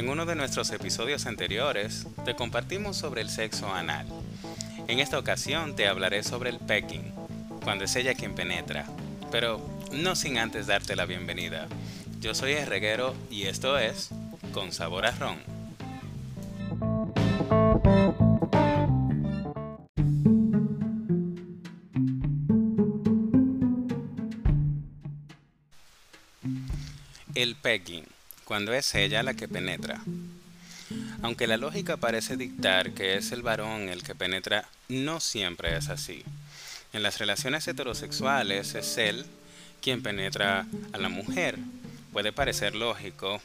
En uno de nuestros episodios anteriores te compartimos sobre el sexo anal. En esta ocasión te hablaré sobre el pecking, cuando es ella quien penetra, pero no sin antes darte la bienvenida. Yo soy el reguero y esto es Con Sabor a Ron. El pegging, cuando es ella la que penetra. Aunque la lógica parece dictar que es el varón el que penetra, no siempre es así. En las relaciones heterosexuales es él quien penetra a la mujer. Puede parecer lógico,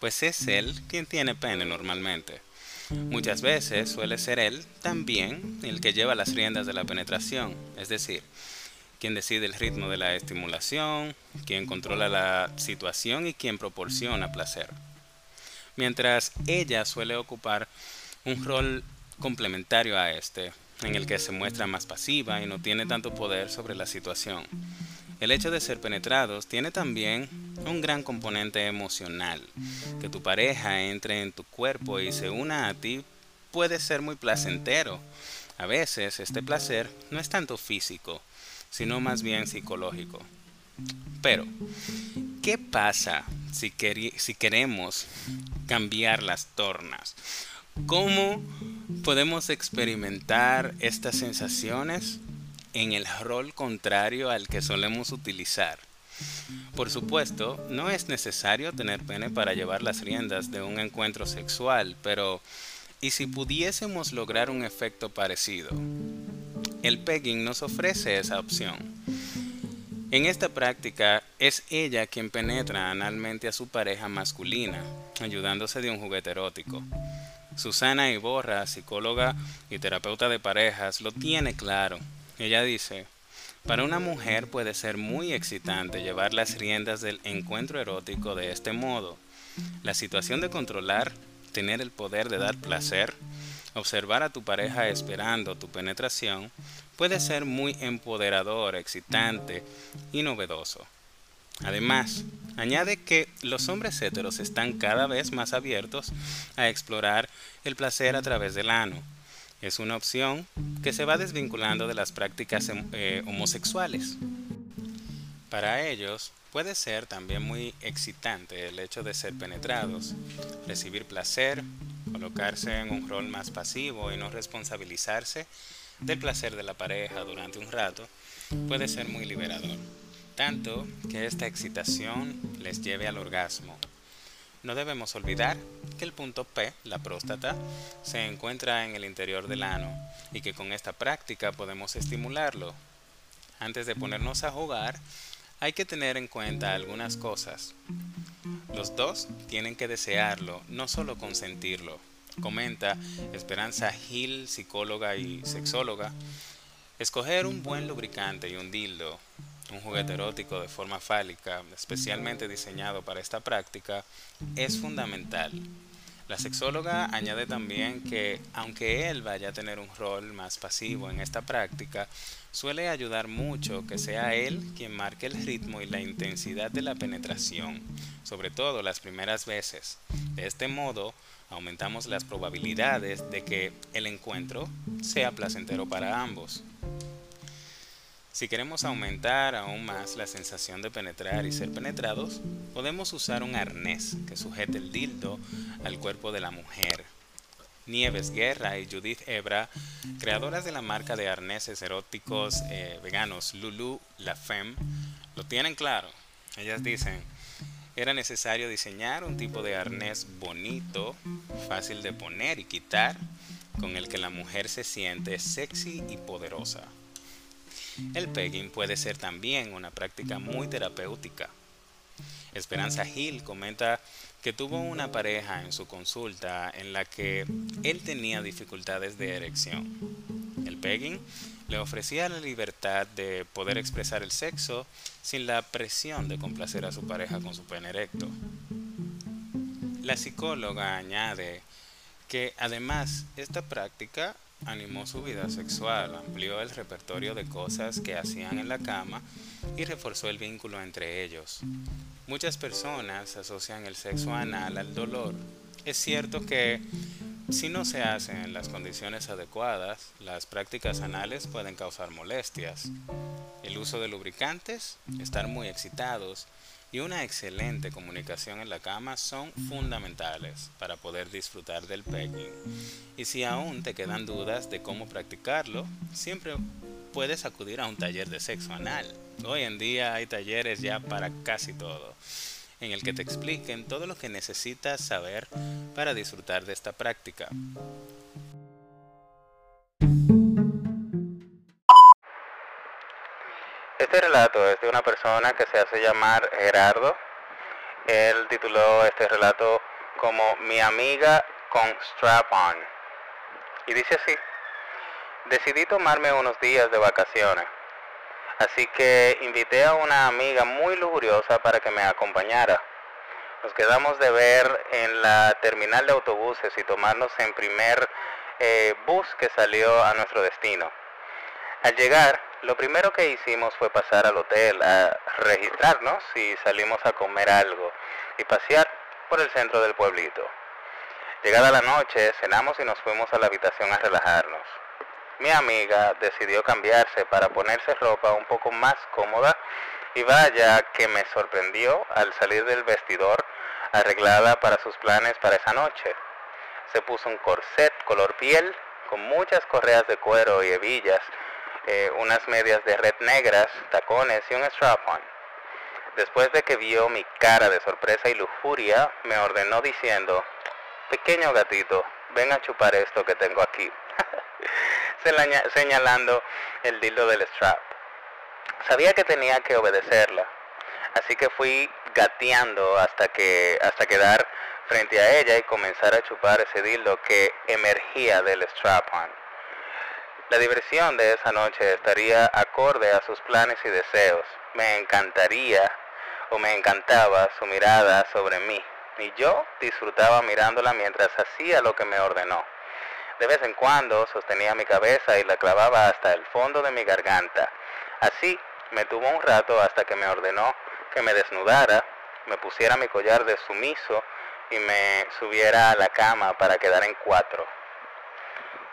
pues es él quien tiene pene normalmente. Muchas veces suele ser él también el que lleva las riendas de la penetración, es decir, quien decide el ritmo de la estimulación, quien controla la situación y quien proporciona placer. Mientras ella suele ocupar un rol complementario a este, en el que se muestra más pasiva y no tiene tanto poder sobre la situación. El hecho de ser penetrados tiene también un gran componente emocional. Que tu pareja entre en tu cuerpo y se una a ti puede ser muy placentero. A veces este placer no es tanto físico, sino más bien psicológico. Pero, ¿qué pasa si, si queremos cambiar las tornas? ¿Cómo podemos experimentar estas sensaciones en el rol contrario al que solemos utilizar. Por supuesto, no es necesario tener pene para llevar las riendas de un encuentro sexual, pero ¿y si pudiésemos lograr un efecto parecido? El pegging nos ofrece esa opción. En esta práctica es ella quien penetra analmente a su pareja masculina, ayudándose de un juguete erótico. Susana Iborra, psicóloga y terapeuta de parejas, lo tiene claro ella dice, para una mujer puede ser muy excitante llevar las riendas del encuentro erótico de este modo. La situación de controlar, tener el poder de dar placer, observar a tu pareja esperando tu penetración, puede ser muy empoderador, excitante y novedoso. Además, añade que los hombres heteros están cada vez más abiertos a explorar el placer a través del ano es una opción que se va desvinculando de las prácticas eh, homosexuales. Para ellos puede ser también muy excitante el hecho de ser penetrados, recibir placer, colocarse en un rol más pasivo y no responsabilizarse del placer de la pareja durante un rato, puede ser muy liberador, tanto que esta excitación les lleve al orgasmo no debemos olvidar que el punto P, la próstata, se encuentra en el interior del ano y que con esta práctica podemos estimularlo. Antes de ponernos a jugar, hay que tener en cuenta algunas cosas. Los dos tienen que desearlo, no solo consentirlo. Comenta Esperanza Gil, psicóloga y sexóloga. Escoger un buen lubricante y un dildo un juguete erótico de forma fálica, especialmente diseñado para esta práctica, es fundamental. La sexóloga añade también que, aunque él vaya a tener un rol más pasivo en esta práctica, suele ayudar mucho que sea él quien marque el ritmo y la intensidad de la penetración, sobre todo las primeras veces. De este modo, aumentamos las probabilidades de que el encuentro sea placentero para ambos. Si queremos aumentar aún más la sensación de penetrar y ser penetrados, podemos usar un arnés que sujete el dildo al cuerpo de la mujer. Nieves Guerra y Judith Ebra, creadoras de la marca de arneses eróticos eh, veganos Lulu La Femme, lo tienen claro. Ellas dicen, era necesario diseñar un tipo de arnés bonito, fácil de poner y quitar, con el que la mujer se siente sexy y poderosa. El pegging puede ser también una práctica muy terapéutica. Esperanza Hill comenta que tuvo una pareja en su consulta en la que él tenía dificultades de erección. El pegging le ofrecía la libertad de poder expresar el sexo sin la presión de complacer a su pareja con su pene erecto. La psicóloga añade que además esta práctica animó su vida sexual, amplió el repertorio de cosas que hacían en la cama y reforzó el vínculo entre ellos. Muchas personas asocian el sexo anal al dolor Es cierto que si no se hacen en las condiciones adecuadas, las prácticas anales pueden causar molestias. El uso de lubricantes, estar muy excitados y una excelente comunicación en la cama son fundamentales para poder disfrutar del pegging. Y si aún te quedan dudas de cómo practicarlo, siempre puedes acudir a un taller de sexo anal. Hoy en día hay talleres ya para casi todo, en el que te expliquen todo lo que necesitas saber para disfrutar de esta práctica. Este relato es de una persona que se hace llamar Gerardo. Él tituló este relato como Mi amiga con strap on. Y dice así, decidí tomarme unos días de vacaciones. Así que invité a una amiga muy lujuriosa para que me acompañara. Nos quedamos de ver en la terminal de autobuses y tomarnos en primer eh, bus que salió a nuestro destino. Al llegar, lo primero que hicimos fue pasar al hotel a registrarnos y salimos a comer algo y pasear por el centro del pueblito. Llegada la noche, cenamos y nos fuimos a la habitación a relajarnos. Mi amiga decidió cambiarse para ponerse ropa un poco más cómoda y vaya que me sorprendió al salir del vestidor arreglada para sus planes para esa noche. Se puso un corset color piel con muchas correas de cuero y hebillas eh, unas medias de red negras, tacones y un strap-on. Después de que vio mi cara de sorpresa y lujuria, me ordenó diciendo, pequeño gatito, ven a chupar esto que tengo aquí, señalando el dildo del strap. Sabía que tenía que obedecerla, así que fui gateando hasta que hasta quedar frente a ella y comenzar a chupar ese dildo que emergía del strap-on. La diversión de esa noche estaría acorde a sus planes y deseos. Me encantaría o me encantaba su mirada sobre mí y yo disfrutaba mirándola mientras hacía lo que me ordenó. De vez en cuando sostenía mi cabeza y la clavaba hasta el fondo de mi garganta. Así me tuvo un rato hasta que me ordenó que me desnudara, me pusiera mi collar de sumiso y me subiera a la cama para quedar en cuatro.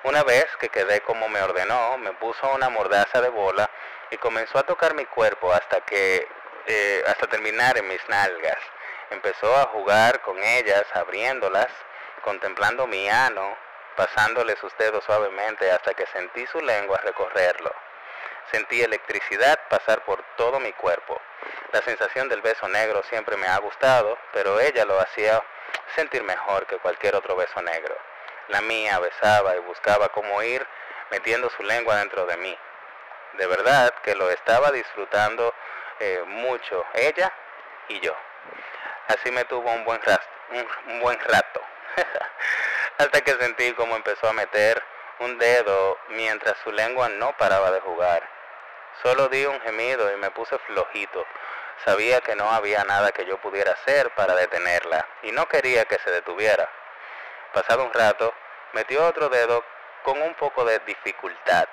Una vez que quedé como me ordenó, me puso una mordaza de bola y comenzó a tocar mi cuerpo hasta que eh, hasta terminar en mis nalgas. Empezó a jugar con ellas, abriéndolas, contemplando mi ano, pasándole sus dedos suavemente hasta que sentí su lengua recorrerlo. Sentí electricidad pasar por todo mi cuerpo. La sensación del beso negro siempre me ha gustado, pero ella lo hacía sentir mejor que cualquier otro beso negro. La mía besaba y buscaba cómo ir metiendo su lengua dentro de mí. De verdad que lo estaba disfrutando eh, mucho ella y yo. Así me tuvo un buen, rato, un buen rato. Hasta que sentí como empezó a meter un dedo mientras su lengua no paraba de jugar. Solo di un gemido y me puse flojito. Sabía que no había nada que yo pudiera hacer para detenerla y no quería que se detuviera. Pasado un rato, metió otro dedo con un poco de dificultad.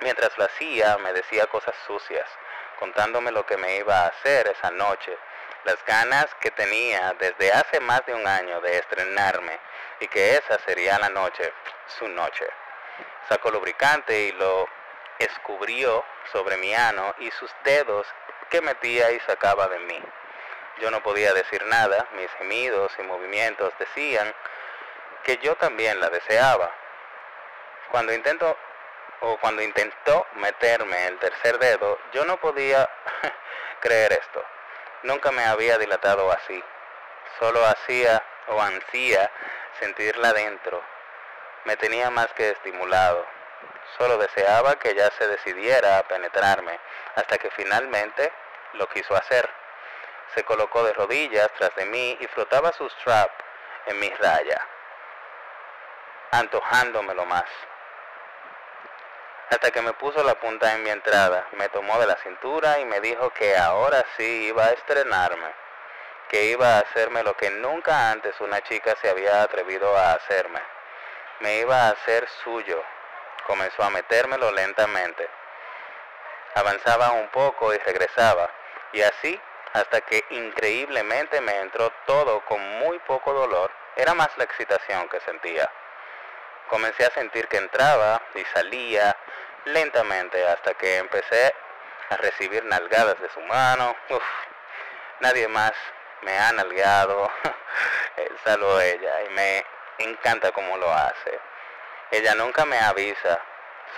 Mientras lo hacía, me decía cosas sucias, contándome lo que me iba a hacer esa noche, las ganas que tenía desde hace más de un año de estrenarme y que esa sería la noche, su noche. Sacó lubricante y lo escubrió sobre mi ano y sus dedos que metía y sacaba de mí. Yo no podía decir nada, mis gemidos y movimientos decían que yo también la deseaba. Cuando intento o cuando intentó meterme el tercer dedo, yo no podía creer esto. Nunca me había dilatado así. Solo hacía o ansía sentirla dentro. Me tenía más que estimulado. Solo deseaba que ya se decidiera a penetrarme hasta que finalmente lo quiso hacer se colocó de rodillas tras de mí y frotaba su strap en mi raya, antojándomelo más. Hasta que me puso la punta en mi entrada, me tomó de la cintura y me dijo que ahora sí iba a estrenarme, que iba a hacerme lo que nunca antes una chica se había atrevido a hacerme. Me iba a hacer suyo. Comenzó a metérmelo lentamente. Avanzaba un poco y regresaba, y así hasta que increíblemente me entró todo con muy poco dolor era más la excitación que sentía. Comencé a sentir que entraba y salía lentamente hasta que empecé a recibir nalgadas de su mano. Uf, nadie más me ha nalgado, salvo ella, y me encanta cómo lo hace. Ella nunca me avisa,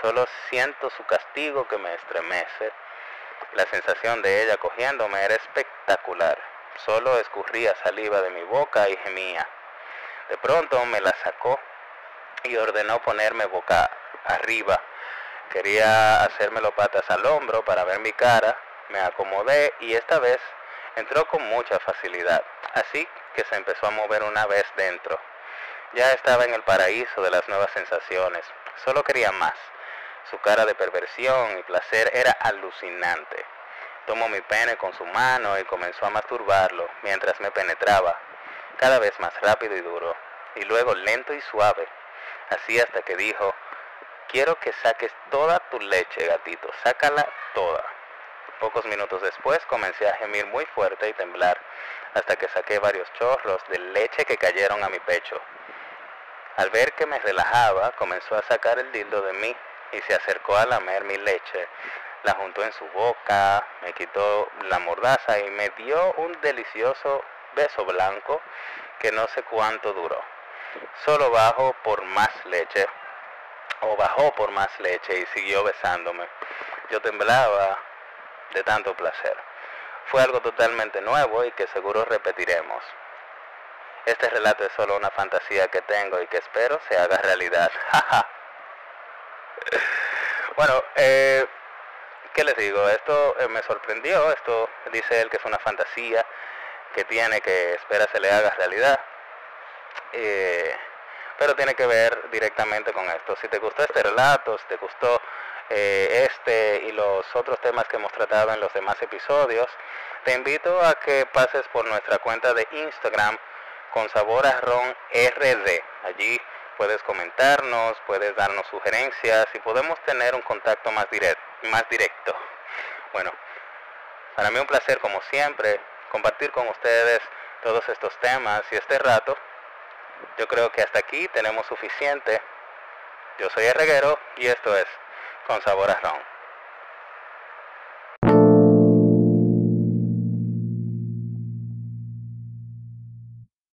solo siento su castigo que me estremece. La sensación de ella cogiéndome era espectacular. Solo escurría saliva de mi boca y gemía. De pronto me la sacó y ordenó ponerme boca arriba. Quería hacérmelo patas al hombro para ver mi cara. Me acomodé y esta vez entró con mucha facilidad. Así que se empezó a mover una vez dentro. Ya estaba en el paraíso de las nuevas sensaciones. Solo quería más. Su cara de perversión y placer era alucinante. Tomó mi pene con su mano y comenzó a masturbarlo mientras me penetraba, cada vez más rápido y duro, y luego lento y suave, así hasta que dijo, quiero que saques toda tu leche, gatito, sácala toda. Pocos minutos después comencé a gemir muy fuerte y temblar, hasta que saqué varios chorros de leche que cayeron a mi pecho. Al ver que me relajaba, comenzó a sacar el dildo de mí y se acercó a lamer mi leche. La juntó en su boca, me quitó la mordaza y me dio un delicioso beso blanco que no sé cuánto duró. Solo bajó por más leche, o bajó por más leche y siguió besándome. Yo temblaba de tanto placer. Fue algo totalmente nuevo y que seguro repetiremos. Este relato es solo una fantasía que tengo y que espero se haga realidad. bueno, eh, ¿qué les digo? Esto eh, me sorprendió, esto dice él que es una fantasía que tiene que espera se le haga realidad. Eh, pero tiene que ver directamente con esto. Si te gustó este relato, si te gustó eh, este y los otros temas que hemos tratado en los demás episodios, te invito a que pases por nuestra cuenta de Instagram con sabor a ron RD. Allí puedes comentarnos, puedes darnos sugerencias y podemos tener un contacto más, directo, más directo. Bueno, para mí un placer como siempre compartir con ustedes todos estos temas y este rato. Yo creo que hasta aquí tenemos suficiente. Yo soy el reguero y esto es Con Sabor a Ron.